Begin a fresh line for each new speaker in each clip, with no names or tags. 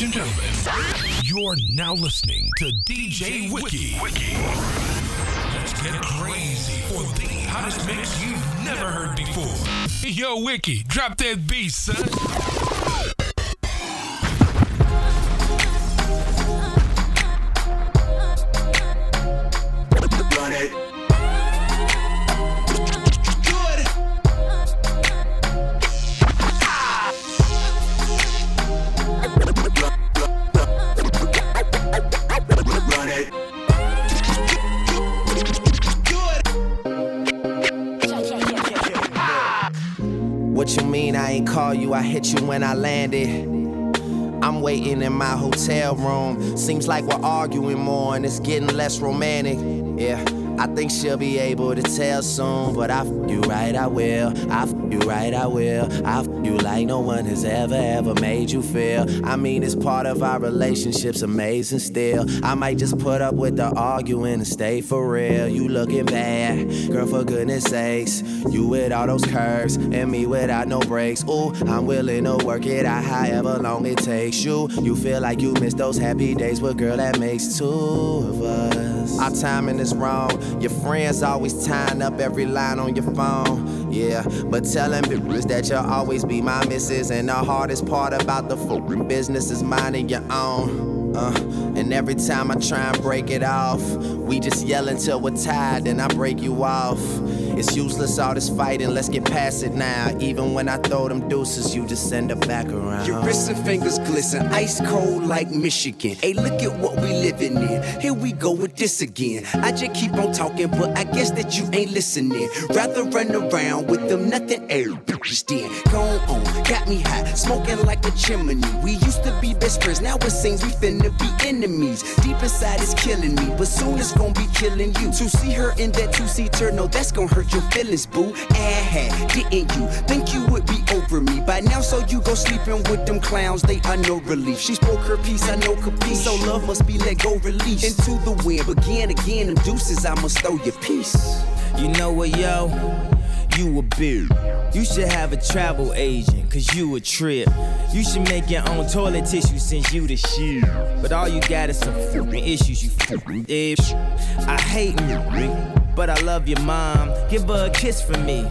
Ladies and gentlemen, you're now listening to DJ Wiki. Wiki. Let's get crazy for the hottest mix you've never heard before. Yo, Wiki, drop that beat, son.
When I landed. I'm waiting in my hotel room. Seems like we're arguing more and it's getting less romantic. Yeah, I think she'll be able to tell soon. But I f you right, I will. I f you right, I will. I f you like no one has ever, ever made you feel. I mean, it's part of our relationship's amazing still. I might just put up with the arguing and stay for real. You looking bad, girl, for goodness sakes. You with all those curves and me without no breaks. Ooh, I'm willing to work it out however long it takes you. You feel like you miss those happy days, but girl, that makes two of us. Our timing is wrong. Your friends always tying up every line on your phone. Yeah, but tell them bitches that you'll always be my missus. And the hardest part about the fucking business is minding your own. Uh, and every time I try and break it off, we just yell until we're tired, and I break you off. It's useless all this fighting, let's get past it now. Even when I throw them deuces, you just send it back around.
Your wrists and fingers glisten, ice cold like Michigan. Hey, look at what we living in. Here we go with this again. I just keep on talking, but I guess that you ain't listening. Rather run around with them nothing bitches then. Go on, got me hot, smoking like a chimney. We used to be best friends, now it seems we finna be enemies. Deep inside is killing me, but soon it's gonna be killing you. To see her in that two-seater, no, that's gonna hurt your feelings, boo. Ah, didn't you think you would be over me by now? So you go sleeping with them clowns, they are no relief. She spoke her piece, I know capiche. So love must be let go, release into the wind. Begin again, them deuces, I must throw your piece.
You know what, yo? You a beard. You should have a travel agent, cause you a trip. You should make your own toilet tissue since you the shit. But all you got is some fucking issues, you fucking bitch. I hate you, but I love your mom. Give her a kiss for me.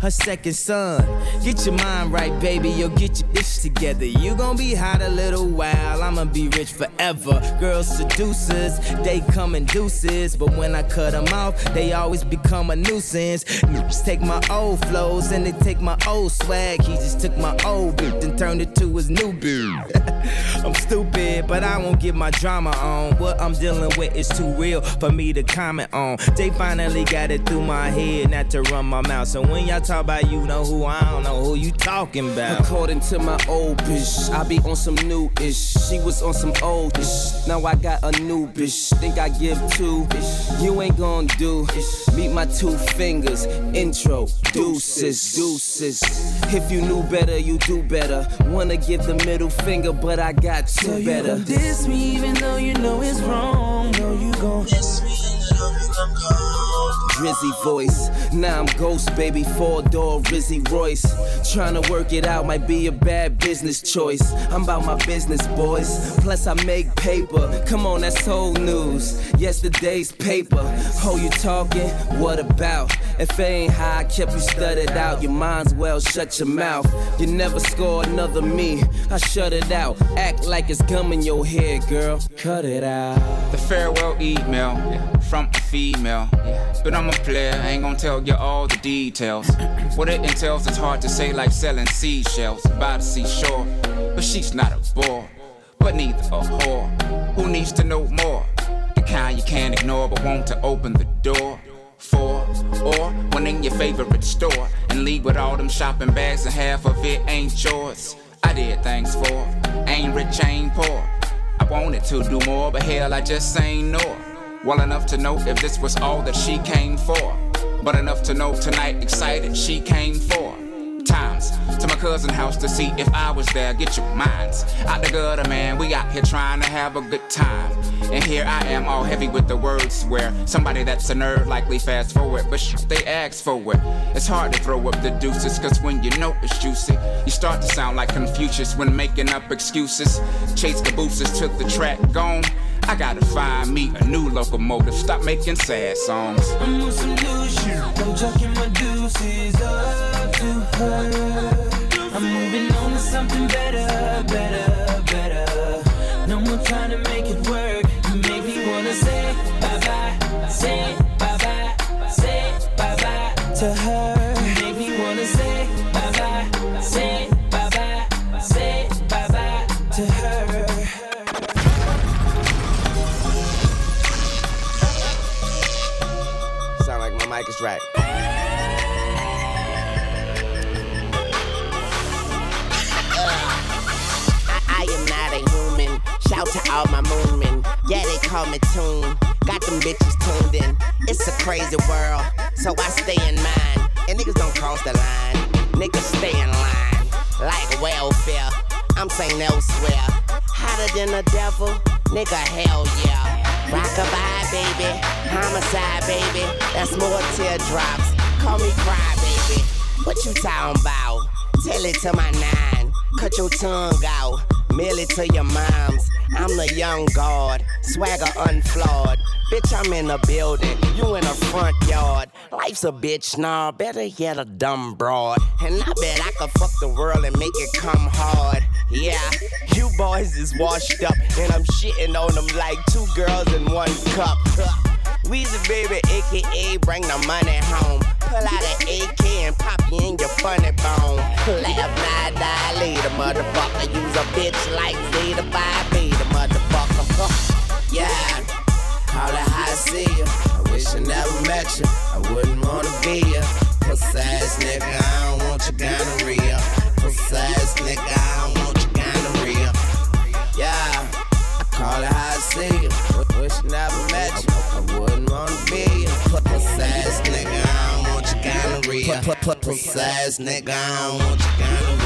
Her second son. Get your mind right, baby. You'll get your ish together. You gon' be hot a little while. I'ma be rich forever. Girls seducers, they come in deuces. But when I cut them off, they always become a nuisance. Niggas take my old flows and they take my old swag. He just took my old bitch and turned it to his new bitch. I'm stupid, but I won't get my drama on. What I'm dealing with is too real for me to comment on. They finally got it through my head not to run my mouth. So when y'all talk about you know who, I don't know who you talking about.
According to my old bitch, I be on some new ish. She was on some old ish. Now I got a new bitch. Think I give two? You ain't gon' do. Meet my two fingers. Intro. Deuces. Deuces. If you knew better, you do better. Wanna give the middle finger, but I got two
So you
better.
gon' diss me even though you know it's
Drizzy voice. Now I'm ghost, baby, four door Rizzy Royce. Trying to work it out might be a bad business choice. I'm about my business, boys. Plus, I make paper. Come on, that's old news. Yesterday's paper. Oh, you talking? What about? If it ain't how I kept you studied out, your mind's well shut your mouth. You never score another me. I shut it out. Act like it's gum in your head, girl. Cut it out.
The farewell email from a female. But I'm a player, ain't gonna tell you all the details. What it entails is hard to say, like selling seashells by the seashore. But she's not a bore, but neither a whore. Who needs to know more? The kind you can't ignore, but want to open the door for. Or when in your favorite store and leave with all them shopping bags and half of it ain't yours. I did things for, ain't rich, ain't poor. I wanted to do more, but hell, I just ain't know. Well enough to know if this was all that she came for. But enough to know tonight, excited she came for. Times to my cousin house to see if I was there. Get your minds out the gutter, man. We out here trying to have a good time. And here I am, all heavy with the words. Where somebody that's a nerd likely fast forward, but sh- they ask for it. It's hard to throw up the deuces, cause when you know it's juicy, you start to sound like Confucius when making up excuses. Chase Cabooses took the track, gone. I gotta find me a new locomotive. Stop making sad songs.
I'm on some new shit. I'm chucking my deuces up to her. I'm moving on to something better, better, better. No more trying to make it
my right. I, I am not a human. Shout to all my moonmen. Yeah, they call me Tune. Got them bitches tuned in. It's a crazy world, so I stay in mine. And niggas don't cross the line. Niggas stay in line. Like welfare. I'm saying elsewhere. Hotter than the devil. Nigga, hell yeah. Rockabye, baby. Homicide, baby. That's more teardrops. Call me cry, baby. What you talking about? Tell it to my nine. Cut your tongue out. Mail it to your moms. I'm the young god. Swagger unflawed. Bitch, I'm in the building. You in the front yard. Life's a bitch, nah. Better yet, a dumb broad. And I bet I could fuck the world and make it come hard. Yeah, you boys is washed up. And I'm shitting on them like two girls in one cup. Weezy baby, aka bring the money home. Pull out an AK and pop you in your funny bone. Laugh, not die later, motherfucker. Use a bitch like Zeta Phi Beta, motherfucker. Yeah, call it how I see you. I wish I never met you. I wouldn't wanna be you. Pussy ass nigga, I don't want your gonorrhea. Pussy ass nigga, I don't want your gonorrhea. Yeah. Call it how I see you. Wish I never met you. I wouldn't wanna be you. Pussy ass nigga, I don't want your gonorrhea. Pussy ass nigga, I don't want your gonorrhea.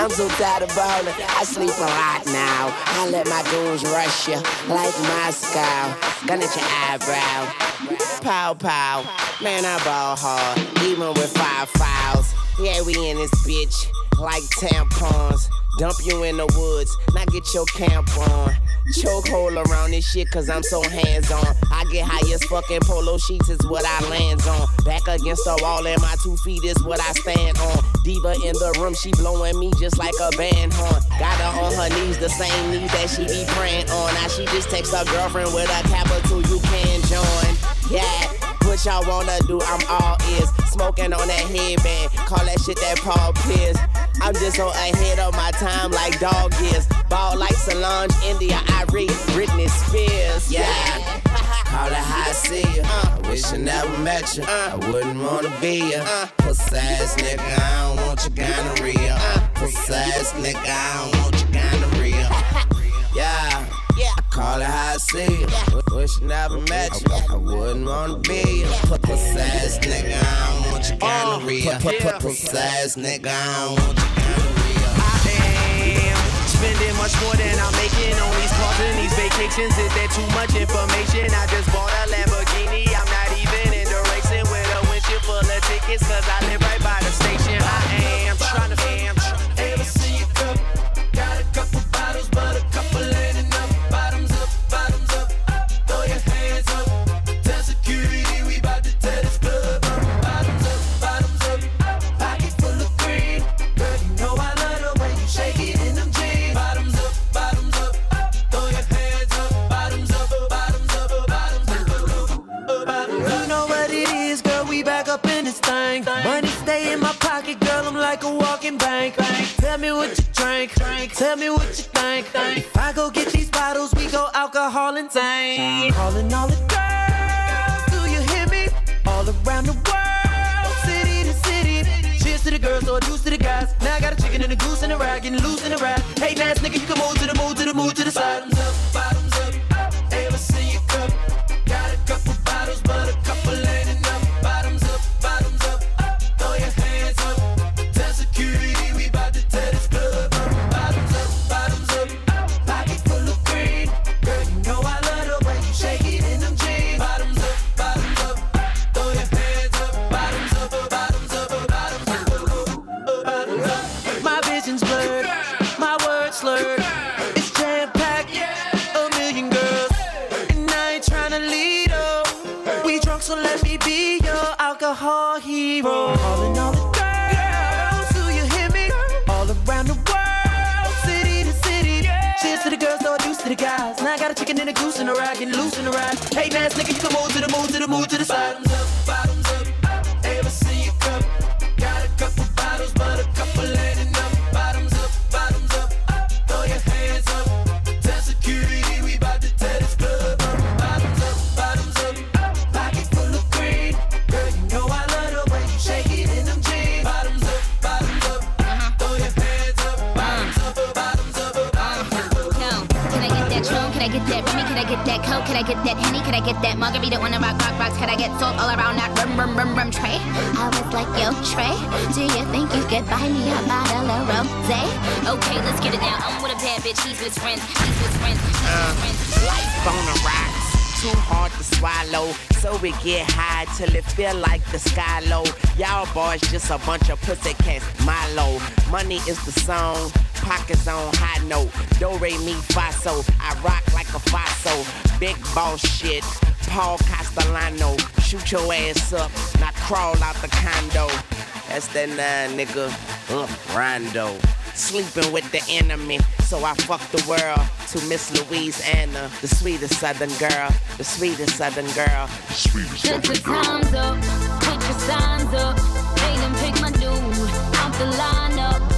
I'm so tired of ballin'. I sleep a lot now. I let my goons rush you like Moscow. Gun at your eyebrow. Pow pow. Man, I ball hard, even with five fouls. Yeah, we in this bitch like tampons. Dump you in the woods, now get your camp on. Chokehold around this shit, cause I'm so hands on. I get high as fucking polo sheets, is what I lands on. Back against the wall, and my two feet is what I stand on. Diva in the room, she blowing me just like a band horn. Got her on her knees, the same knees that she be praying on. Now she just text her girlfriend with a capital, you can join. Yeah. What y'all wanna do, I'm all ears. Smoking on that headband, call that shit that Paul Pierce. I'm just on ahead of my time like dog is. Ball like Solange, India, I read Britney Spears. Yeah. Call it how I see you. Uh, I wish I never met you. Uh, I wouldn't wanna be you. Uh. Pussy ass nigga, I don't want your gonorrhea. Pussy ass nigga, I don't want your gonorrhea. Yeah. I call it how I see you. Wish I never met you. I wouldn't wanna be you. Pussy ass nigga, I don't want your gonorrhea. Uh, Pussy ass nigga, I don't want your gonorrhea.
am spending much more than I'm making on these cars and these vacations. Is there too much information? I just bought a Lamborghini. I'm not even into racing with a windshield full of tickets, cause I live right by the station. I am trying to am
Ever
me what you think. If I go get these bottles, we go alcohol and tank. Calling all the girls, do you hear me? All around the world, city to city. Cheers to the girls, or juice to the guys. Now I got a chicken and a goose and a rag, getting loose in the rap. Hey, nice nigga, you can move to the move to the move to the side.
Get that Coke? Can I get that Henny? Can I get that Margarita on the rock, rock, rocks? Can I get salt all around that rum, rum, rum, rum tray? I was like, yo, Trey, do you think you could buy me a bottle of rosé? Okay, let's get it now. I'm with a bad bitch. He's with friends. He's with friends. He's with his friends.
Life on the rocks, too hard to swallow. So we get high till it feel like the sky low. Y'all boys just a bunch of pussycats, Milo. Money is the song, pockets on high note. Do re mi fa so, I rock like a faso. Big boss shit, Paul Castellano. Shoot your ass up, now crawl out the condo. That's that nine nigga, uh, Rondo. Sleeping with the enemy, so I fuck the world to Miss Louisiana, the sweetest southern girl, the sweetest southern girl.
Put your times up, put your signs up. They done pick my dude out the lineup.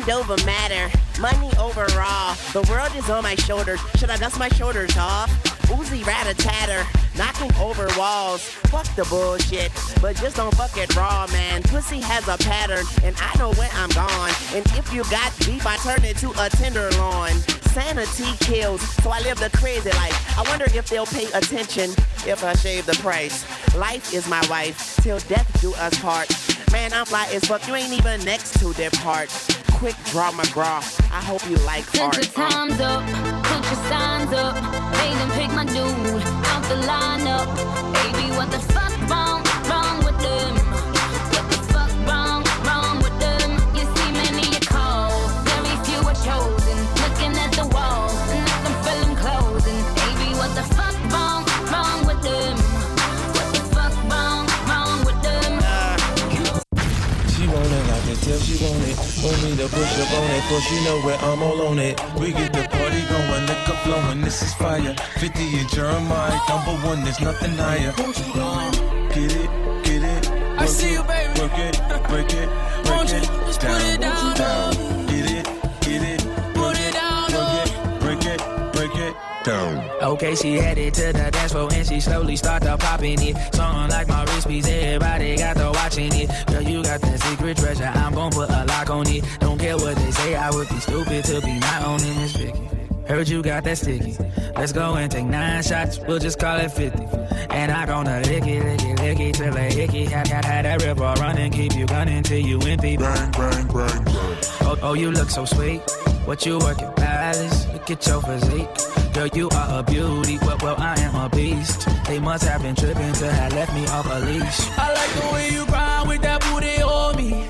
Mind over matter, money overall. The world is on my shoulders. Should I dust my shoulders off? Uzi rat tatter, knocking over walls. Fuck the bullshit, but just don't fuck it raw, man. Pussy has a pattern, and I know when I'm gone. And if you got beef, I turn it to a tenderloin. Sanity kills, so I live the crazy life. I wonder if they'll pay attention if I shave the price. Life is my wife, till death do us part. Man, I'm fly as fuck, you ain't even next to depart. Quick draw McGraw, I hope you like
Put
art.
your times up, put your signs up. They done pick my dude out the lineup. Baby, what the fuck wrong, wrong with them? What the fuck wrong, wrong with them? You see many you call, very few are chosen. Looking at the wall, nothing feeling closing. Baby, what the fuck wrong, wrong with them? What the fuck wrong, wrong with them?
She want it, I can tell she want it. Want me to push up on it, cause she know where I'm all on it. We get the party going, liquor flowing, this is fire. 50 and Jeremiah, number one, there's nothing higher. Get it, get it. I see you, baby. Work it, break it, break it. Just put it down,
Okay, she headed to the dance floor and she slowly start to popping it. Song like my wrist piece, everybody got to watching it. Girl, you got that secret treasure, I'm gon' put a lock on it. Don't care what they say, I would be stupid to be not owning this Vicky. Heard you got that sticky. Let's go and take nine shots, we'll just call it 50. And I gonna lick it, lick it, lick it till it hickey. Had, had, had that river running, keep you gunning till you empty. Bang, bang, bang, bang. Oh, oh, you look so sweet. What you working, palace? Look at your physique. Girl, you are a beauty, well, well, I am a beast. They must have been tripping to have left me off a leash. I like the way you grind with that booty on me.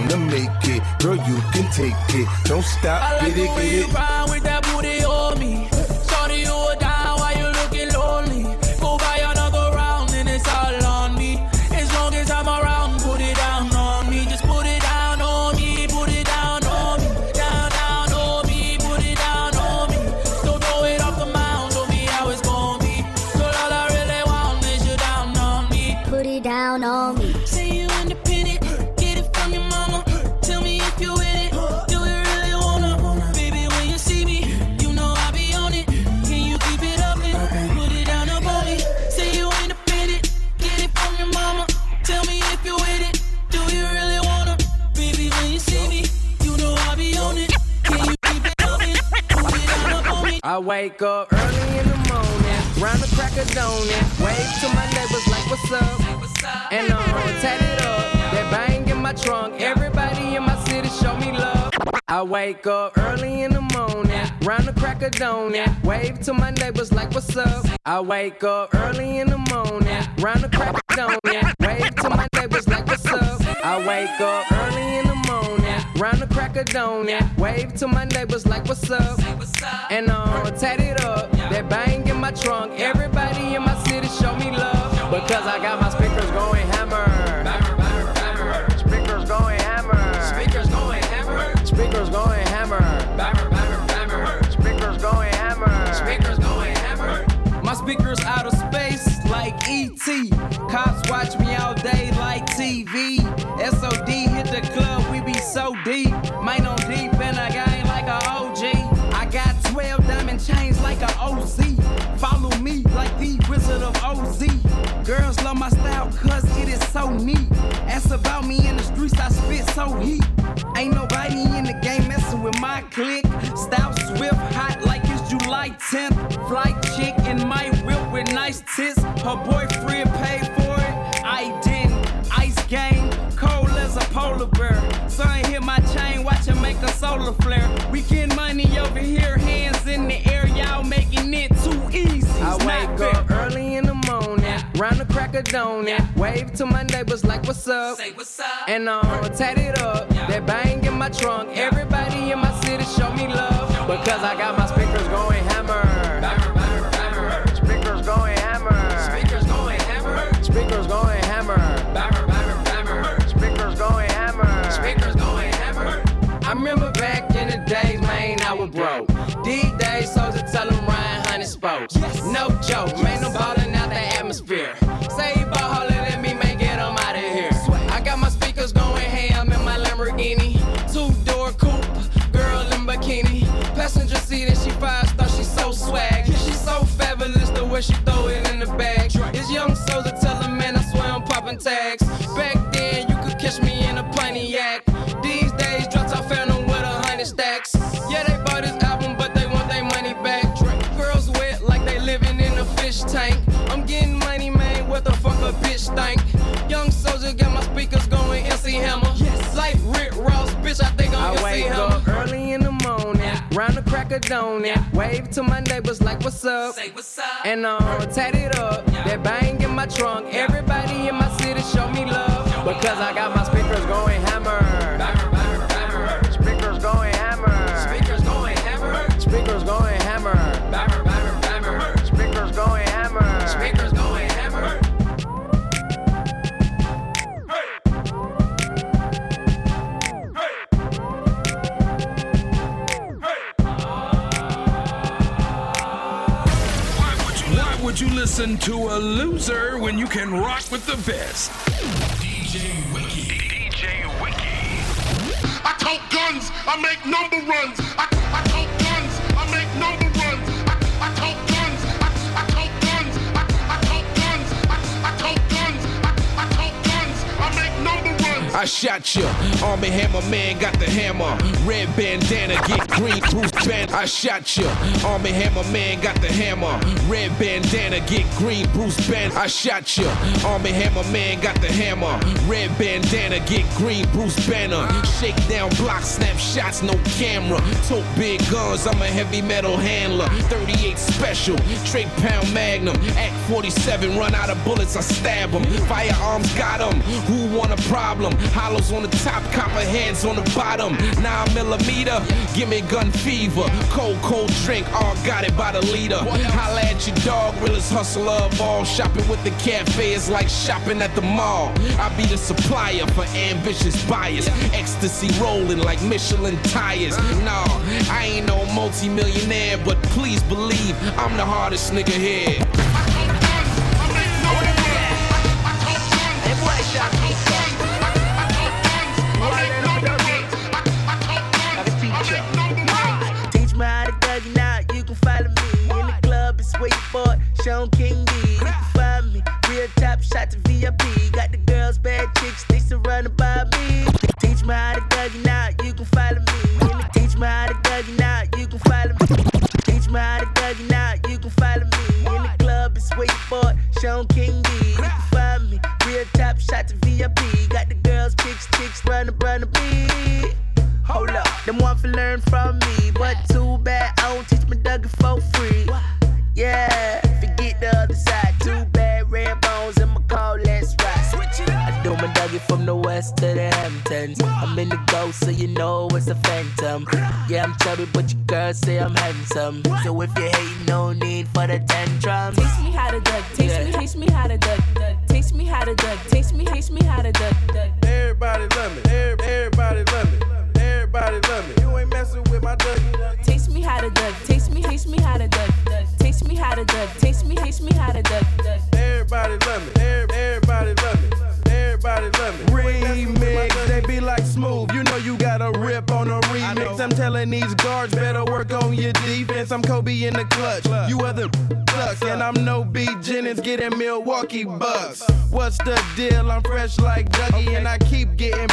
wanna make it. Girl, you can take it. Don't stop,
I like
get it, get it.
Wake up early in the morning, round the crack of donut, wave to my neighbors like what's up, and I'm tat it up. That bang in my trunk, everybody in my city show me love. I wake up early in the morning, round the crack of donut, wave to my neighbors like what's up. I wake up early in the morning, round the crack of donut, wave to my neighbors like what's up. I wake up early the morning, round the crack of donut, wave to my neighbors like what's up, and I'm tat it up. That bang in my trunk, everybody in my city show me love because I got my speakers going hammer. Speakers going hammer. Speakers going hammer. Speakers going hammer. Speakers going hammer. Speakers going hammer. My speakers out of space like ET. Cops watch me all OZ. Follow me like the Wizard of OZ. Girls love my style cause it is so neat. Ask about me in the streets, I spit so heat. Ain't nobody in the game messing with my clique. Style swift, hot like it's July 10th. Flight chick in my whip with nice tits. Her boyfriend paid for it. I didn't. Ice game, cold as a polar bear. Son hit my chain, watch him make a solar flare. We get money over here, hands in the air, the crack of donut, wave to my neighbors like what's up, say what's up, and I'm it up. That bang in my trunk, everybody in my city show me love because I got my speakers going hammer. Speakers going hammer. Speakers going hammer. Speakers going hammer. Speakers going hammer. Speakers going hammer. I remember back in the days, man, I was broke. These days, soldiers tell them Ryan Honey spoke. No joke, man, I'm way she throw it in the bag. It's young soldier tell them, man, I swear I'm popping tags.
Round the crack of donut, wave to my neighbors like what's up,
Say what's up.
and I'm tat it up. That bang in my trunk, everybody in my city show me love. Because I got my speakers going
listen to a loser when you can rock with the best? DJ Wiki. DJ Wiki.
I tote guns, I make number runs. I, I
shot ya. Army Hammer man got the hammer. Red bandana, get green Bruce Banner. I shot ya. Army Hammer man got the hammer. Red bandana, get green Bruce Banner. I shot ya. Army Hammer man got the hammer. Red bandana, get green Bruce Banner. Shake down block, snap shots, no camera. Tote big guns, I'm a heavy metal handler. 38 special, straight pound magnum. Act 47, run out of bullets, I stab 'em. Firearms got 'em. Who want a problem? Hollows on the top, copperheads on the bottom. Nine millimeter, give me gun fever. Cold, cold drink, all got it by the liter. Holla at your dog, realest hustler of all. Shopping with the cafe is like shopping at the mall. I be the supplier for ambitious buyers. Ecstasy rolling like Michelin tires. Nah, I ain't no multi-millionaire, but please believe I'm the hardest nigga here.
King Teach me, teach me how to
duck.
Everybody love me. Everybody love me. Everybody love me. You ain't messing with my Dougie.
Teach me how to duck. Teach me, teach me how to duck. Teach me how to duck. Teach me, teach me how to duck.
Everybody love me. Everybody love me. Everybody love me. Remix, they be like smooth. You know you got a rip on a remix. I'm telling these guards better work on your defense. I'm Kobe in the clutch. You other sucks, and I'm no B Jennings getting Milwaukee Bucks. What's the deal? I'm fresh like Dougie, and I keep getting.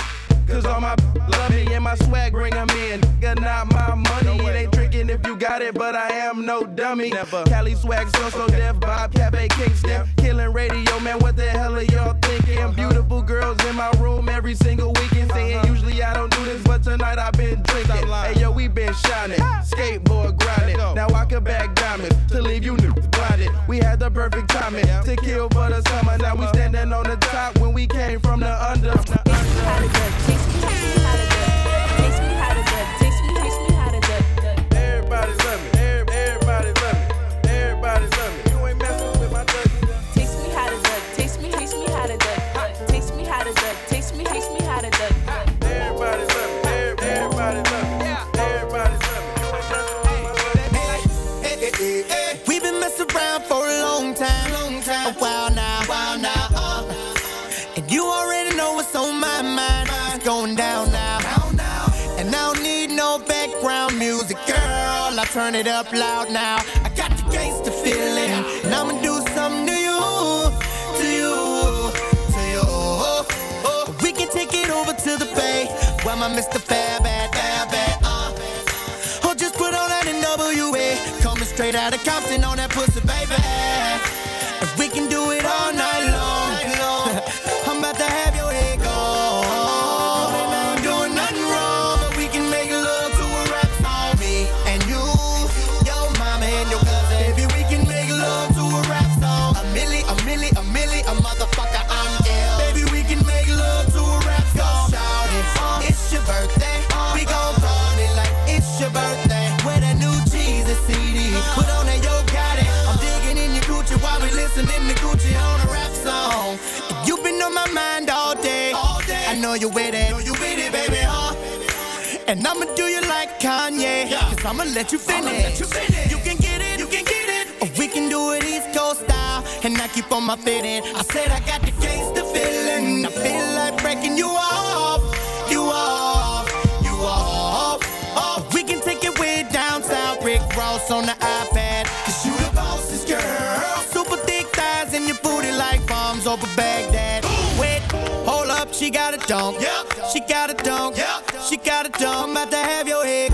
Cause all my love me and my swag bring 'em in. Nigga, not my money. It ain't tricking if you got it, but I am no dummy. Never. Cali swag, so so deaf, Bob Cafe Kingston. Killing radio, man, what the hell are y'all thinking? Beautiful girls in my room every single weekend. Saying usually I don't do this, but tonight I've been drinking. Hey yo, we been shining. Skateboard grinding. Now I can back diamonds to leave you new blinded. We had the perfect timing to kill for the summer. Now we standing on the top when we came from the under. Everybody love me. Every- Everybody
turn it up loud now. I got the gangster feeling, and I'ma do something to you, to you, to you. We can take it over to the bay, where my Mr. Fab at, Fab at, uh. Or just put on that NWA. Coming straight out of Compton on that pussy, baby. And we can do it all night long. You with it. you with it, baby, huh? And I'ma do you like Kanye. Cause I'ma let you finish. You can get it, you can get it. Or we can do it East Coast style. And I keep on my fitting. I said I got the gangster feeling. I feel like breaking you off. You off. You off. Oh, we can take it way down south. Rick Ross on the iPad. Cause you the boss's girl. Super thick thighs and your booty like bombs over Baghdad. She got a dunk. She got a dunk. She got a dunk. I'm about to have your head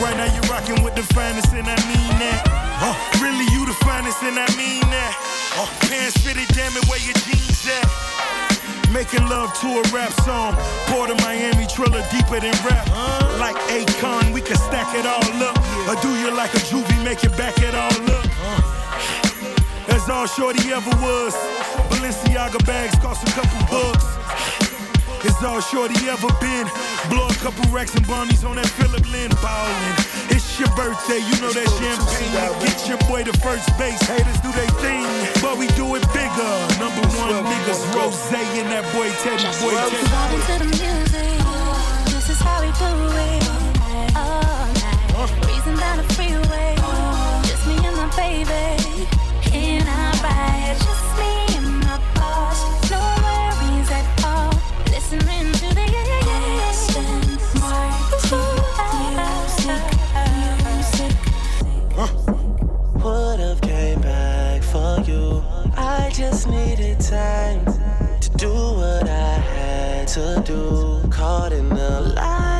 rocking with the finest, and I mean that. Uh, really, you the finest, and I mean that. Uh, pants fitted, damn it, where your jeans at? Making love to a rap song. Of Miami, Trilla deeper than rap. Like Akon, we can stack it all up. Or do you like a juvie, make it back it all up? That's all Shorty ever was. Balenciaga bags cost a couple bucks. It's all Shorty ever been. Blow a couple racks and bunnies on that Phillip Lim ballin'. It's your birthday, you know that champagne. Get your boy to first base. Haters do they thing, but we do it bigger. Number one niggas, Rose and that boy Teddy. Boy Teddy.
Vibing to the music. This is how we do it. All night. Breezing down the freeway. Just me and my baby. In our ride. Just to
do. Caught in the life,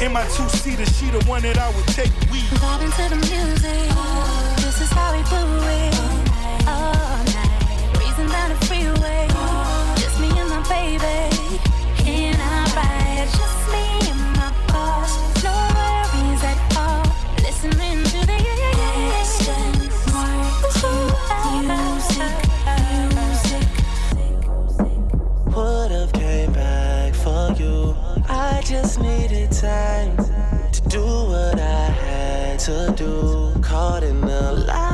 In my two seater, she the one that I would take. We
Vibing to the music. This is how we do it. All night. Breezing down the freeway. Just me and my baby. In our ride. Just me and my boss. No worries at all. Listening to the
Would've came back for you. I just needed to do. Caught in the life,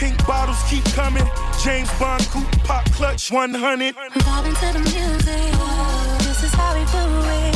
Pink bottles keep coming. James Bond coupe pop clutch 100.
Vibing to the music. This is how we do it.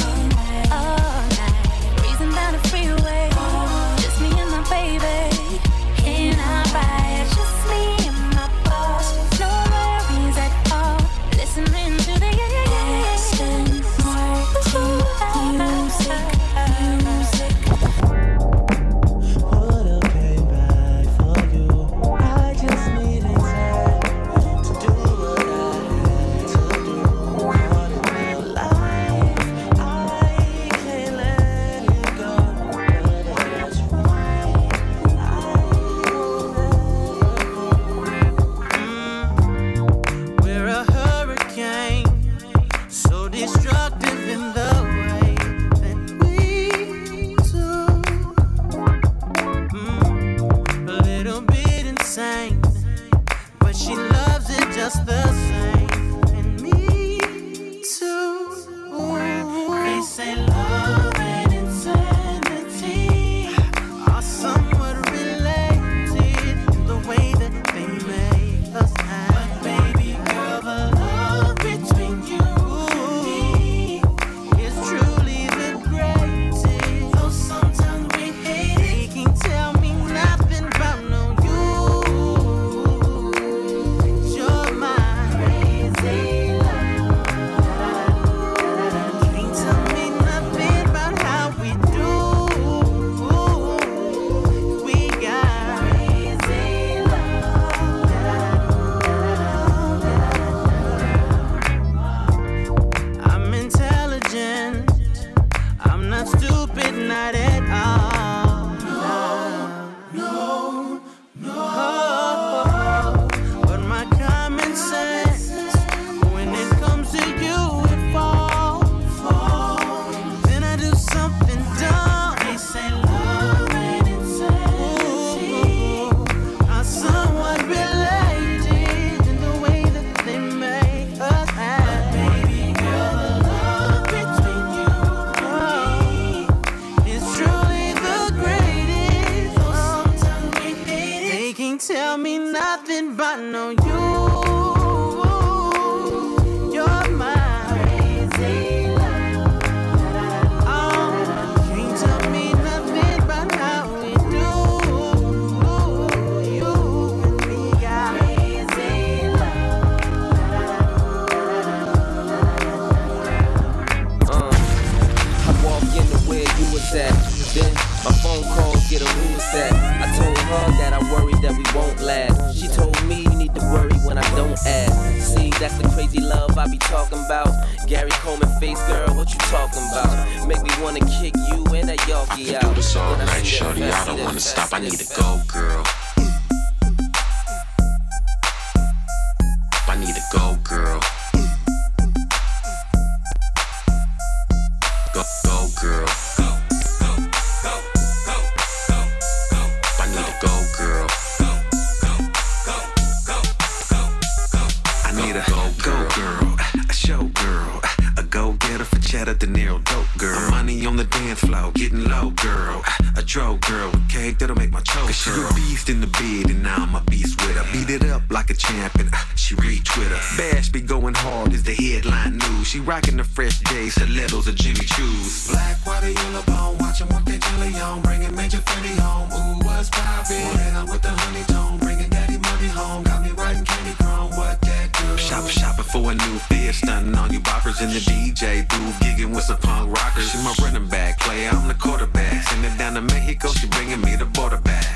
A
new fit, stunning on you boppers in the DJ booth, gigging with some punk rockers. She my running back player, I'm the quarterback. Send it down to Mexico, she bringing me the border back.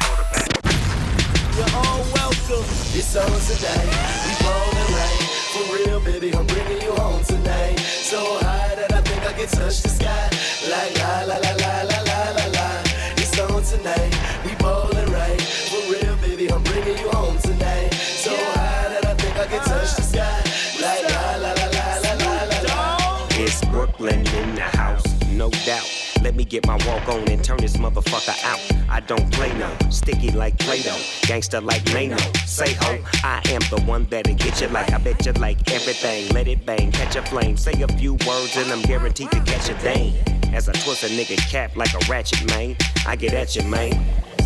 You're all welcome. It's on tonight. We ballin' right. For real, baby, I'm bringing you home tonight. So high that I think I can touch the sky. Like la la la la la la la la. It's on tonight.
Brooklyn in the house, no doubt. Let me get my walk on and turn this motherfucker out. I don't play no, sticky like Play-Doh, gangster like Mano. Say ho, I am the one that'll get you like I bet you like everything. Let it bang, catch a flame, say a few words and I'm guaranteed to catch a dame. As I twist a nigga cap like a ratchet, man, I get at you, man.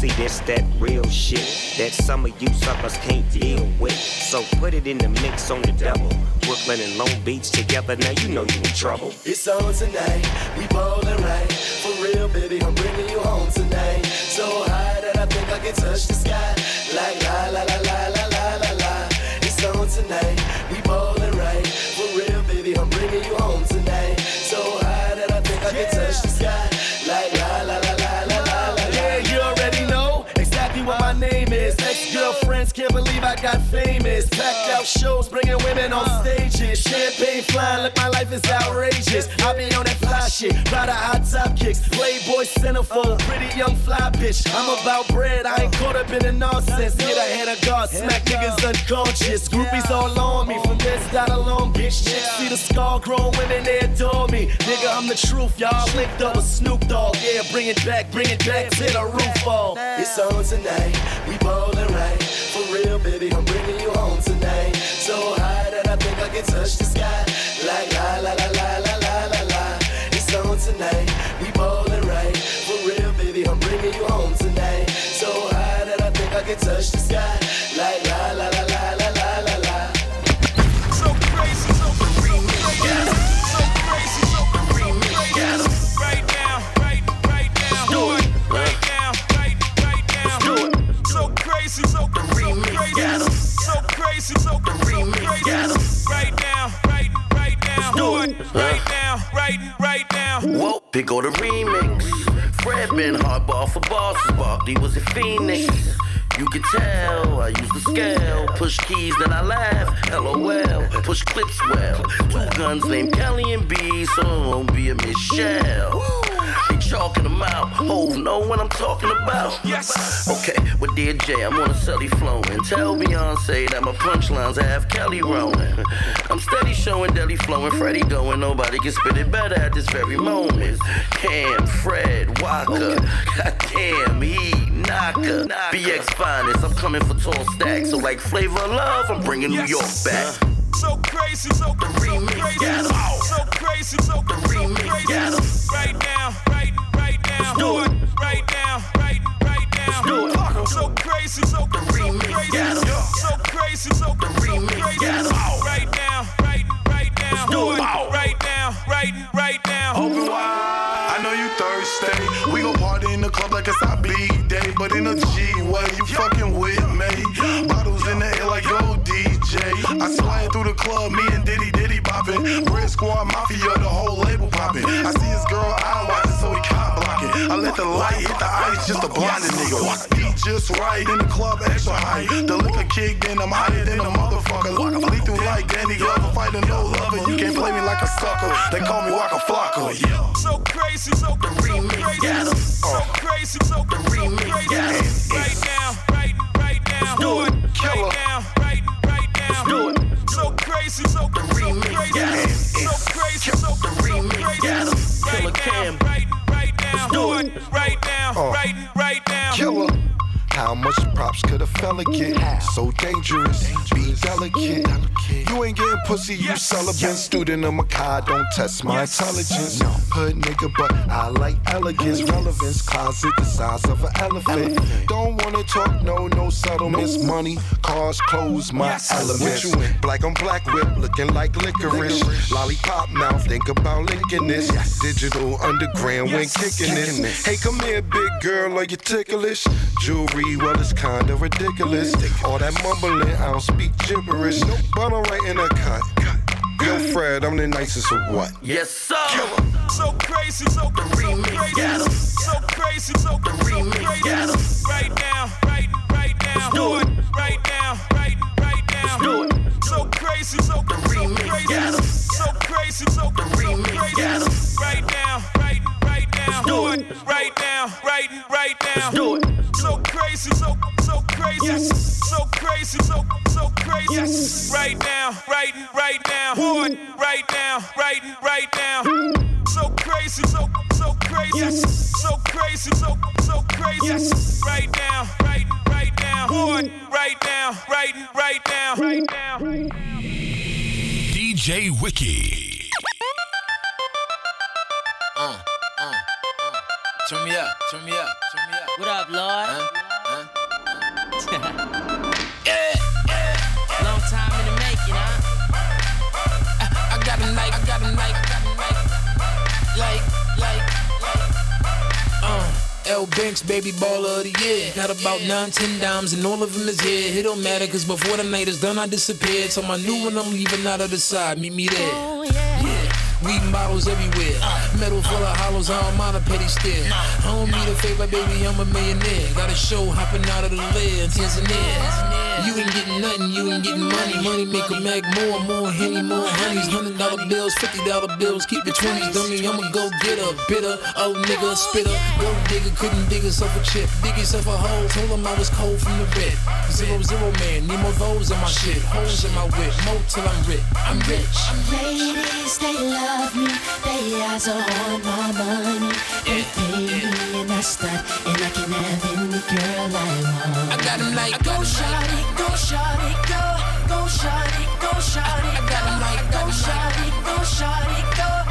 See, this that real shit that some of you suckers can't deal with. So put it in the mix on the double. Brooklyn and Long Beach together, now you know you in trouble.
It's on tonight. We ballin' right. For real, baby, I'm bringing you home tonight. So high that I think I can touch the sky. Like la la la la Shows, bringing women on stages. Champagne flying, look, my life is outrageous. I be on that fly shit, proud of hot top kicks. Playboy centerfold, pretty young fly bitch. I'm about bread, I ain't caught up in the nonsense. Get ahead of God, smack niggas unconscious. Groupies all on me, from this down to Long Beach. Chicks see the scar grown women, they adore me. Nigga, I'm the truth, y'all. Linked up with Snoop Dogg. Yeah, bring it back, bring it back to the roof fall. It's on tonight, we ballin' right. For real, baby, I'm bringing you home tonight. So high that I think I can touch the sky. Like la la la la la la la la. It's on tonight, we ballin' right. For real, baby, I'm bringing you home tonight. So high that I think I can touch the sky. Like la la
crazy, so crazy, so crazy. Right now, right, right now, it. Right now, right, right now.
Whoa, big go the remix. Fred been hardball for bosses. Barkley was a Phoenix. You can tell I use the scale. Push keys, then I laugh. LOL. Push clips well. Two guns named Kelly and B, so it won't be a Michelle. They chalking them out. Hove know what I'm talking about.
Yes.
Okay, with Dear I'm on a celly flowing. Tell Beyonce that my punchlines have Kelly rolling. I'm steady showing deli flowing, Freddie going. Nobody can spit it better at this very moment. Cam, Fred, Walker, oh, goddamn, he, Knocker, BX finest. I'm coming for tall stacks. So like flavor of love, I'm bringing New York back.
So crazy, so, so crazy, so crazy, so, so crazy. Right now, right, right now, do it. Right now, right, right now, do it. So crazy, so, so crazy, so crazy, so, so crazy. Right now, right, right now. Do it right now, right, right
like it's our big day, but in a G way, you fucking with me. Bottles in the air like yo DJ. I slide through the club, me and Diddy Diddy bopping. Red Squad Mafia, the whole label popping. I the light hit the ice just a nigga. Beat just right in the club, extra high. The liquor kicked in, I'm higher than a motherfucker. Bleed through like Danny Glover, fighting no lover. You can't play me like a sucker. They call me Waka Flocka. Yeah.
So crazy, so, so crazy, so uh, crazy, so, so crazy. Right now, right, right now. Do it, right now, right, right now. Do it. So crazy, so, so crazy, so crazy, so, so crazy. Right now, right, right now. Right now,
Uh.
right, right now.
Killer. How much props could a fella get? So dangerous, be delicate. You ain't getting pussy, you celibate. Student of my car, don't test my intelligence. Hood nigga, but I like elegance, relevance. Closet the size of an elephant. Don't wanna talk, no, no settlements. Money, cars, clothes, my elements. Black on black whip, looking like licorice. Lollipop mouth, think about licking this. Digital underground when kicking this. Hey, come here, big girl, are you ticklish? Jewelry, well, it's kinda ridiculous. All that mumbling, I don't speak gibberish. But I'm right in a cut. Yo, Fred, I'm the nicest of what?
Yes, sir. So crazy, so, so crazy, so crazy, so, so crazy. Right now, right, right now. Do it right now, right, right now. Do it. So crazy, so, so crazy, so crazy, so, so Right now, right, right now. One, right now, right, right now. So crazy, so, so crazy, so crazy, so, so crazy. Right now, right, right now. One, right now, right, right now. Right now.
DJ Wiki.
Uh, uh, uh. Turn me up, turn me up, turn me up. What up, Lord? Huh? Huh? yeah, yeah. Night. Like, like, like. Uh. L Banks, baby baller of the year. Got about nine, ten dimes, and all of them is here. It don't matter, cause before the night is done, I disappeared. So my new one, I'm leaving out of the side. Meet me there. Weed models everywhere. Metal full of hollows, I don't mind a petty stare. I don't need a favor, baby, I'm a millionaire. Got a show hopping out of the lid, Tanzania. You ain't getting nothing, you ain't getting money. Money make a mag more, more henny, more honeys. Hundred dollar bills, fifty dollar bills, keep the twenties. Dummy, I'ma go get a bitter, old nigga, spitter. Gold digger couldn't dig herself a chip, dig yourself a hole. Told him I was cold from the red. Zero zero man, need more those in my shit. Holes in my whip, more till I'm rich. I'm rich.
Ladies, they love me. They eyes are on my money. They pay me and I stunt, and I can have any girl I want.
I got got 'em like
go shawty, go shawty, go, go shawty, go shawty. I got 'em like go shawty, go shawty, go, go, go,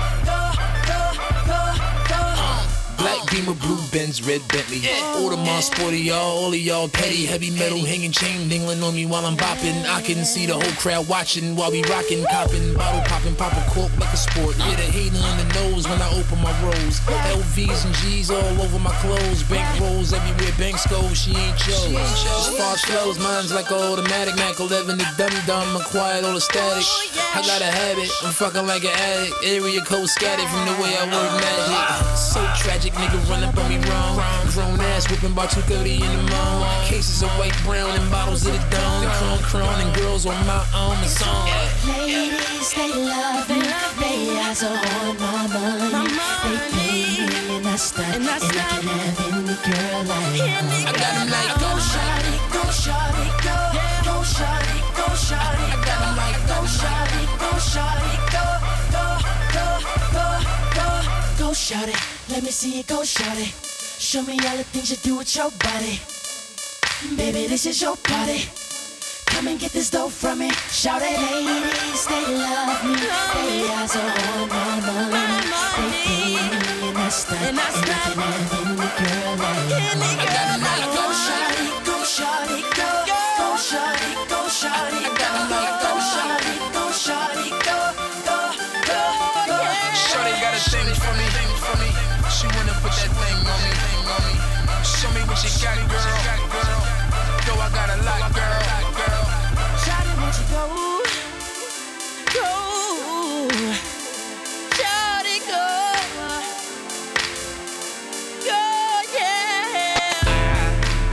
Black Beamer, blue Benz, red Bentley. All the my sporty, y'all, all of y'all petty, heavy metal hanging chain dingling on me while I'm bopping. I can see the whole crowd watching while we rocking, copping, bottle popping, pop a cork like a sport. Yeah, the hating on the nose when I open my rolls. LVs and G's all over my clothes, bank rolls everywhere, banks go. She ain't yours. As far flows, mine's like an automatic. Mac 11, the dumb dumb, acquired all the static. I got a habit, I'm fucking like an addict. Area code scattered from the way I work magic. So tragic, nigga run up on me wrong. Grown ass whipping by 2:30 in the morning. Cases of white, brown, and bottles of the dawn. Cron, cron, and girls on my own. It's on.
Ladies, they love me. They eyes are on my money. They pay me and I stunt, and I can have any girl I want.
I got 'em like
go shawty, go shawty, go, go shawty, go shawty. I got 'em like go shawty, go shawty, go, go, go, go, go, go shawty. Let me see you go shawty. Show me all the things you do with your body. Baby, this is your party. Come and get this dough from me. Shout it, ladies, they love me. They eyes are on my money. They pay me and I stunt, and I can daddy girl.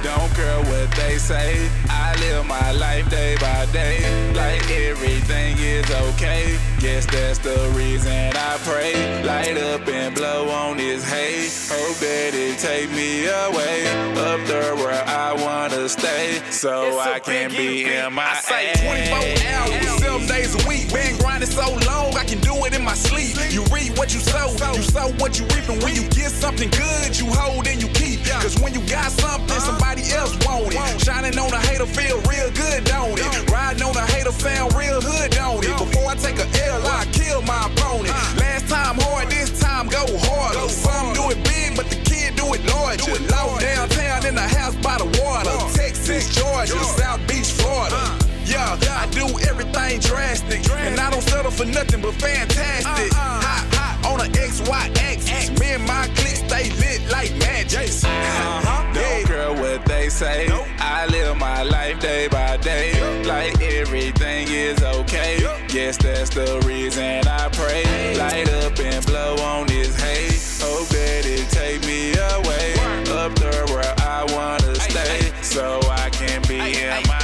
Don't care what they say. I live my life day by day. Like everything is okay. Guess that's the reason I pray. Light up and blow on this hay. Hope that it take me away. Up there where I wanna stay. So I can be in my
I say 24 hours, seven days a week. Been grinding so long, I can do it in my sleep. You reap what sow, you sow what you reap, and when you get something good, you hold and you keep. Cause when you got something, somebody else want it. Shining on a hater feel real good, don't it? Riding on a hater sound real hood, don't it? Before I take a L, I kill my opponent. Last time hard, this time go harder. Some do it big, but the kid do it larger. Low downtown in the house by the water. Texas, Georgia, South Beach, Florida. Yeah, I do everything drastic. And I don't settle for nothing but fantastic. Hot, hot on an XY axis. Me and my clique stay lit like magic. Uh-huh.
Don't care what they say. I live my life day by day. Like everything is okay. Guess that's the reason I pray. Light up and blow on this hay. Hope that it take me away. Up there where I wanna stay. So I can be in my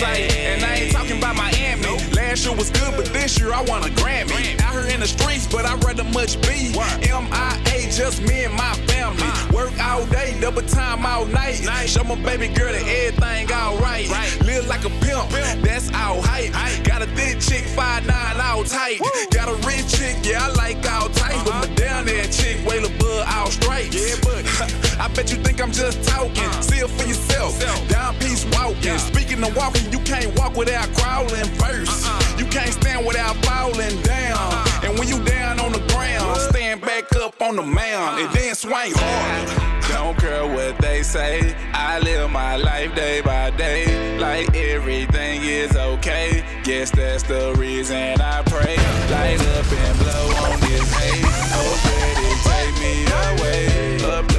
Say, and I ain't talking about Miami. Last year was good, but this year I want a Grammy. Here in the streets, but I'd rather much be. MIA, just me and my family. Work all day, double time all night. night. Show my baby girl that everything alright. Live like a pimp, that's all hype. Got a thick chick, five nine all tight. Got a rich chick, yeah, I like all tight. But my down there chick, way bud all straight. Yeah, but I bet you think I'm just talking. See it for yourself. Down peace walking. Speaking of walking, you can't walk without crawling first. You can't stand without falling down. And when you down on the ground, stand back up on the mound and then swing hard.
Don't care what they say. I live my life day by day. Like everything is okay. Guess that's the reason I pray. Light up and blow on this hay. Hope that it take me away. Up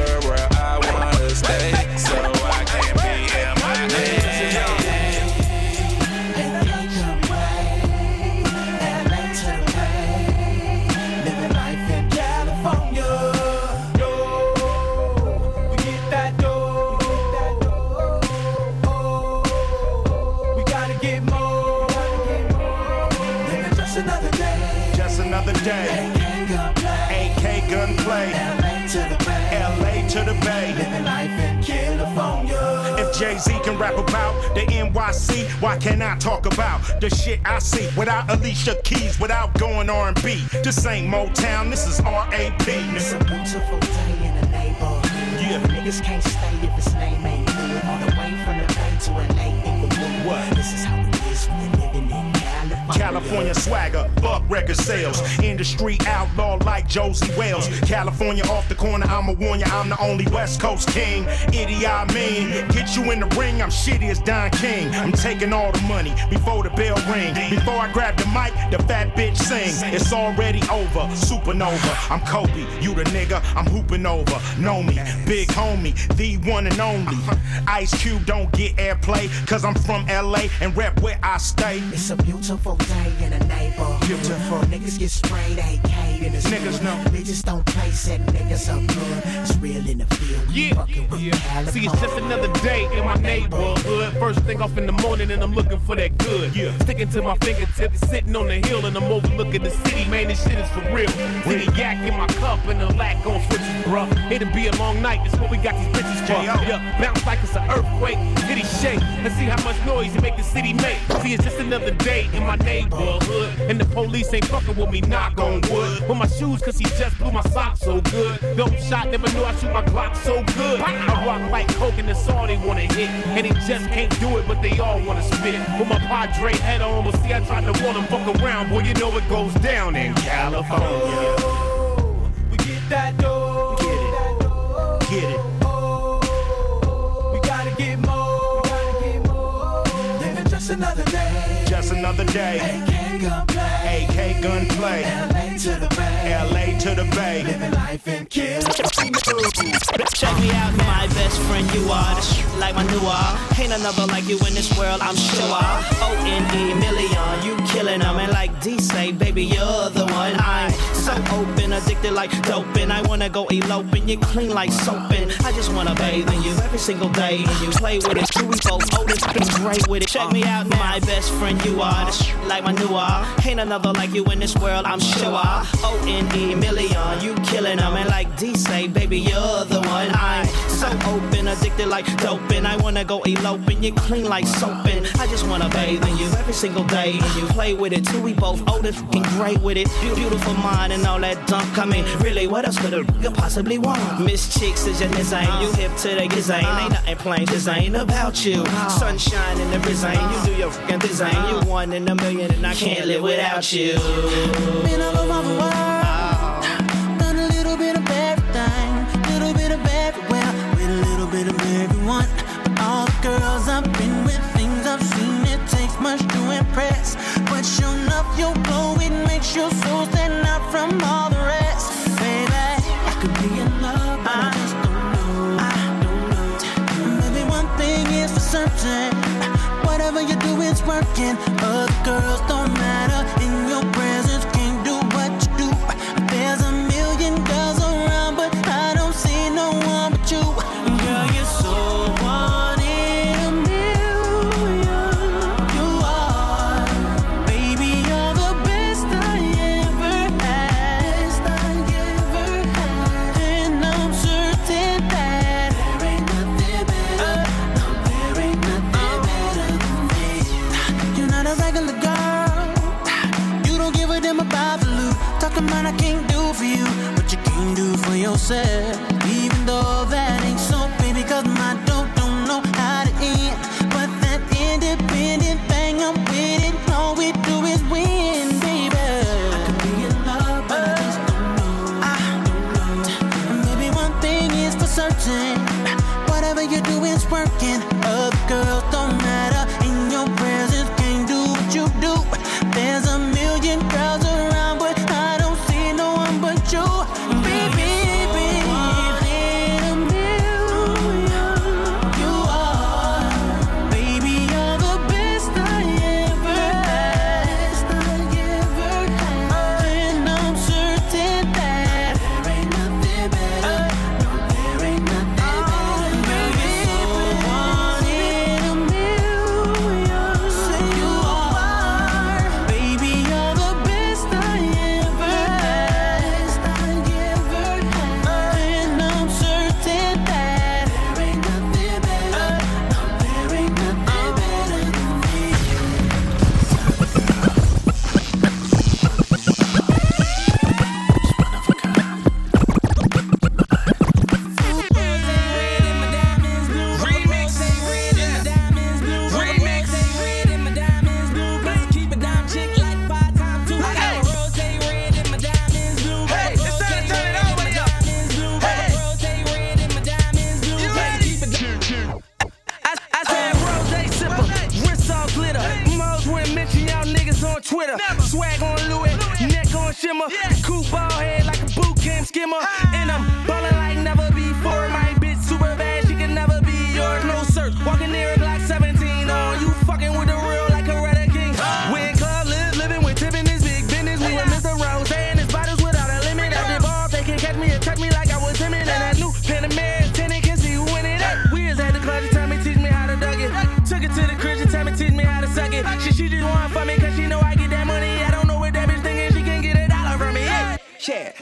rap about the NYC, why can't I talk about the shit I see without Alicia Keys, without going R&B? This ain't Motown, this is R.A.P.
It's a beautiful day in the neighborhood.
Yeah.
Niggas can't stay if his name ain't good. All the way from the Bay to LA in the wood.
What?
California.
Swagger, buck record sales. Industry outlaw like Josey Wales. California off the corner, I'ma warn ya, I'm the only West Coast king. Idiot, I mean. Get you in the ring, I'm shitty as Don King. I'm taking all the money before the bell ring. Before I grab the mic, the fat bitch sing. It's already over, supernova. I'm Kobe, you the nigga, I'm hooping over. Know me, big homie, the one and only. Ice Cube don't get airplay, cause I'm from LA and rep where I stay.
It's a beautiful day in.
Beautiful.
Niggas get sprayed AK in the
Niggas know.
Bitches don't play, set niggas up good. It's real in the field.
Yeah,
fucking with
yeah.
California.
See, it's just another day in my neighborhood. First thing off in the morning, and I'm looking for that good.
Yeah.
Sticking to my fingertips, sitting on the hill, and I'm overlooking the city. Man, this shit is for real. See the yak in my cup, and the lack on switches, bruh. It'll be a long night. That's what we got these bitches for. Yeah, bounce like it's an earthquake. City shake. Let's see how much noise you make the city make. See, it's just another day in my neighborhood, and the police ain't fucking with me. Knock on wood. With my shoes, cause he just blew my socks so good. Dope shot, never knew I shoot my Glock so good. I rock like coke, and that's all they wanna hit. And they just can't do it, but they all wanna spit. With my Padre head on, but see, I tried to them, fuck around, boy, you know it goes down in California.
We get that dough.
Get it.
We gotta get more. Living just another day.
Just another day.
AK gunplay.
AK gunplay.
LA to the Bay.
LA to the Bay.
Living life in California.
Check me out, my best friend you are. Like my new are. Ain't another like you in this world, I'm sure. O N E million, you killing them. And like D say, baby, you're the one. I'm so open, addicted like doping. I wanna go eloping, you clean like soaping. I just wanna bathe in you every single day. And you play with it, we both oh, oldest, great with it. Check me out, my best friend you are. Like my new are. Ain't another like you in this world, I'm sure. O N E million, you killing them. And like D say, baby, you're the one. I'm so open, addicted like doping. I wanna go eloping, you clean like soaping. I just wanna bathe in you every single day. And you play with it till we both old and fucking great with it. Beautiful mind and all that dunk. I mean, really, what else could a you possibly want? Miss Chicks is your design. You hip to the design. Ain't nothing plain this ain't about you. Sunshine in the design. You do your fucking design. You one in a million, and I can't live without you.
Been all over the world. Ah. Done a little bit of everything. Little bit of everywhere. With a little bit of everyone. But all the girls I've been with, things I've seen, it takes much to impress. But sure enough, your glow, it makes your soul stand out from all the rest. Baby, I could be in love, but I just don't know. I don't know. Maybe one thing is for certain. Whatever you do, it's working. Girls don't matter.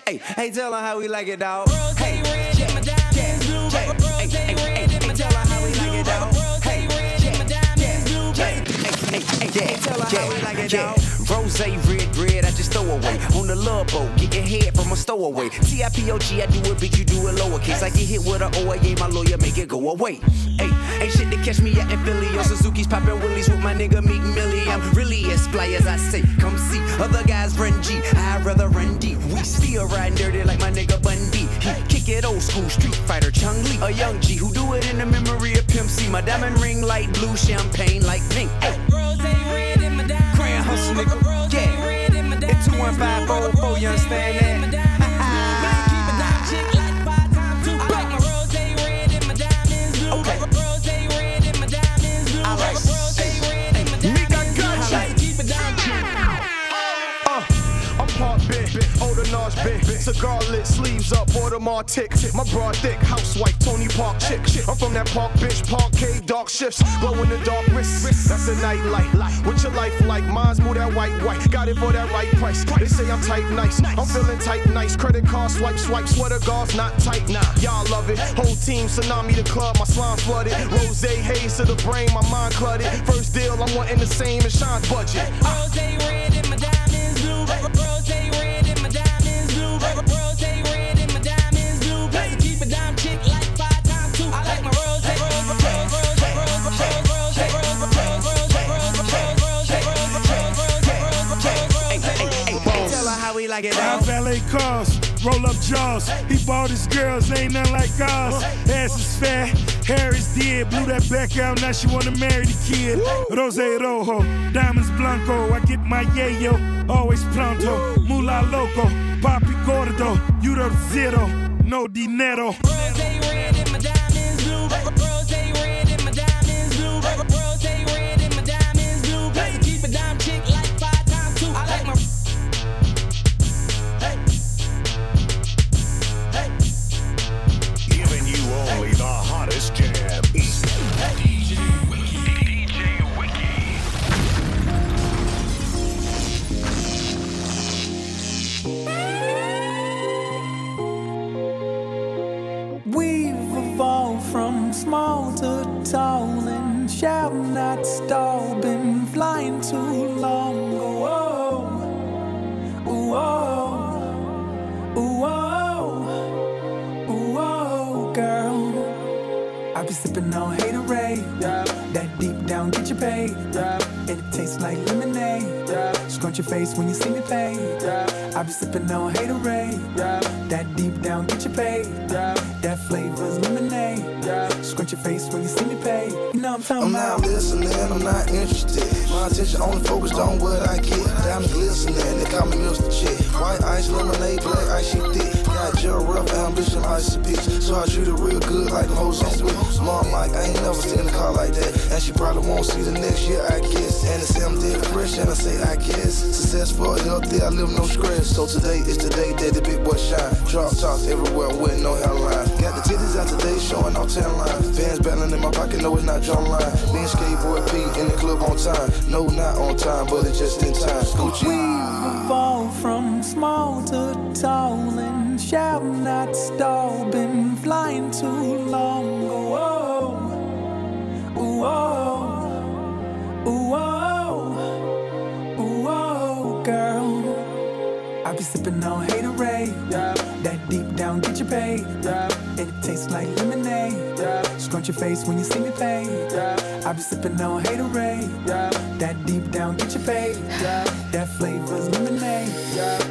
Hey, hey, tell her how we like it, dog. Hey, yeah, yeah, yeah, hey, hey, hey, hey, tell her how we like it, dog. Hey, yeah, yeah, yeah, hey, hey, hey, yeah, tell her how we like it, dog.
Rose red red, I just throw away. On the love boat, getting head from a stowaway. T-I-P-O-G, I do it big, you do it lowercase. I get hit with a OIA, my lawyer make it go away. Hey, ain't shit to catch me out in Philly. Yo, Suzuki's poppin' willies with my nigga Meek Millie. I'm really as fly as I say. Come see, other guys run G. I'd rather run D. We still riding dirty like my nigga Bun B. He kick it old school, Street Fighter, Chun-Li. A young G who do it in the memory of Pimp C. My diamond ring light blue, champagne like pink. rosé Hey. Crayon hustle, nigga. Yeah. It's 21544, you understand that?
Scarlet sleeves up, Audemars tick. My broad thick, housewife, Tony Park chick. I'm from that park, bitch, parkade, dark shifts. Glow in the dark wrist, that's a night light. What's your life like? Mine's move that white, white. Got it for that right price. They say I'm tight, nice. I'm feeling tight, nice. Credit card swipe, swipe. Sweater guards not tight, nah. Y'all love it. Whole team, tsunami the club, my slime flooded. Rose haze to the brain, my mind cluttered. First deal, I'm wanting the same as Sean's budget.
Rose red and my diamonds blue. Like
it
Five valet cars, roll up jaws. He bought his girls, ain't nothing like ours. Ass is fat, hair is dead. Blew that back out, now she wanna marry the kid. Rose Rojo, diamonds blanco. I get my yayo, always pronto. Mula loco, papi gordo. You the zero, no dinero.
Rose
shall not stall. Been flying too long. Whoa, whoa, whoa, whoa, girl. I be sipping on haterade. That deep down get you paid. And it tastes like lemonade. Scrunch your face when you see me pay. I be sipping on haterade. That deep down get you paid. That flavor's lemonade. Scrunch your face when you see me pay. You know I'm
I'm
talking
not listening, I'm not interested. My attention only focused on what I get. Diamonds glistening, they call me Mr. Chick. White ice, lemonade, black ice, she thick. Got your rough ambition, ice a bitch. So I treat her real good like the hoes on with. Mom, like, I ain't never seen a car like that. And she probably won't see the next year, I guess. And they say I'm dead fresh, and I say, I guess. Successful, healthy, I live no stress. So today is the day that the big boy shine. Drop tops everywhere with no hairline. Out today, showing off 10 lines. Bands battling in my pocket, no, it's not John Line. Being skateboard P in the club on time. No, not on time, but it's just in time. Gucci.
Evolved from small to tall and shall not stall. Been flying too long. Whoa, whoa, whoa, whoa, girl. I be sipping on haterade. That deep down get you paid. And it tastes like lemonade. Scrunch your face when you see me pay. I be sipping on haterade. That deep down get you paid. That flavor's lemonade.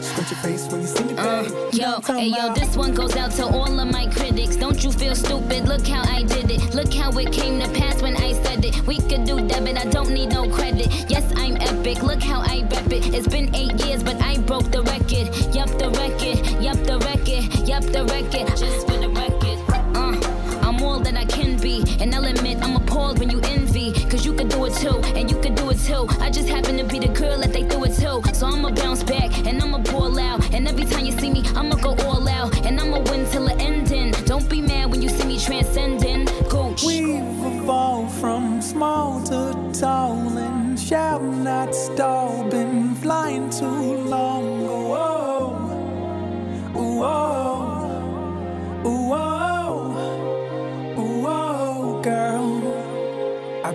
Scrunch your face when you see me pay.
Yo, hey yo, this one goes out to all of my critics. Don't you feel stupid? Look how I did it. Look how it came to pass when I said it. We could do debit, I don't need no credit. Yes, I'm epic. Look how I rep it. It's been eight years, but I broke the record. Yup, the record. Yup, the record. Yup, the record. Just for the. Uh, all that I can be. And I'll admit, I'm appalled when you envy. Cause you could do it too, and you could do it too. I just happen to be the girl that they threw it to. So I'ma bounce back, and I'ma ball out. And every time you see me, I'ma go all out. And I'ma win till the ending. Don't be mad when you see me transcending. Gooch.
We've evolved from small to tall and shall not stall. Been flying too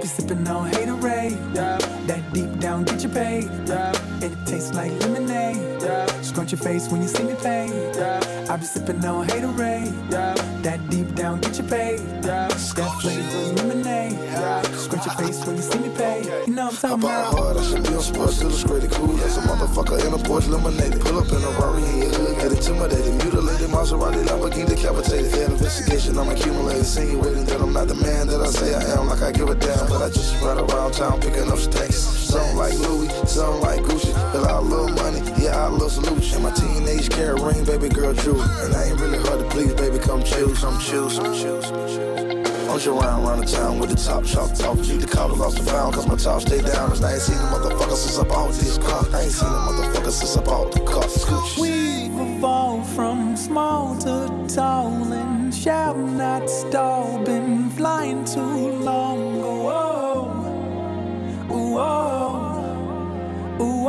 be sipping on haterade. That deep down get you paid. And it tastes like lemonade. Scrunch your face when you see me pay. I be sipping on haterade. That deep down get you paid. That flavor's lemonade. Scrunch your face when you see me pay. You know I'm
I
talking about?
hard, I should be on sports illustrated. Cool as a motherfucker in a Porsche lemonade. Pull up in a Rari in your hood, get intimidated. Mutilated Maserati, Lamborghini decapitated. Failed investigation, I'm accumulating. Insinuating that I'm not the man that I say I am. Like I give a damn, but I just ride around town picking up stacks. Some like Louis, some like Gucci. But I love money, yeah, I love salute. And my teenage carrot ring, baby girl, true. And I ain't really hard to please, baby, come chill, some chill, some chill, some chill. Around, the town with the top chopped off. The lost found, cause my top stay down. Cause I ain't seen a motherfucker since I bought this car. I ain't seen a motherfucker since I bought the car. Scooch.
We've evolved from small to tall and shall not stall. Been flying too long. Oh, oh, oh,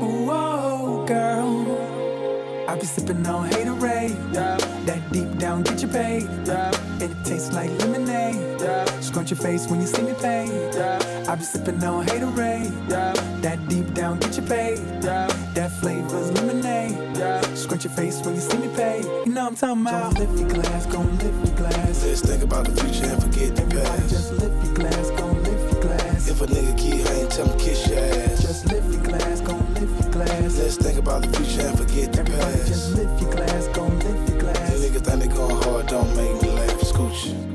oh, oh, girl. I be sipping on haterade. Yeah. That deep down, get your pay. Yeah it tastes like lemonade. Yeah. Scrunch your face when you see me pay. Yeah. I be sipping on haterade. Yeah. That deep down get you paid. Yeah. That flavor's lemonade. Yeah. Scrunch your face when you see me pay. You know I'm talking about. Just lift your glass, gon' lift your glass.
Let's think about the future and forget the Everybody. Just
lift your glass, gon' lift your glass.
If a nigga kid, I ain't tell him kiss your ass.
Just lift your glass, gon' lift your glass.
Let's think about the future and forget the Everybody past. Just
lift your glass, gon' lift your glass. Niggas
think they going hard, don't make couch.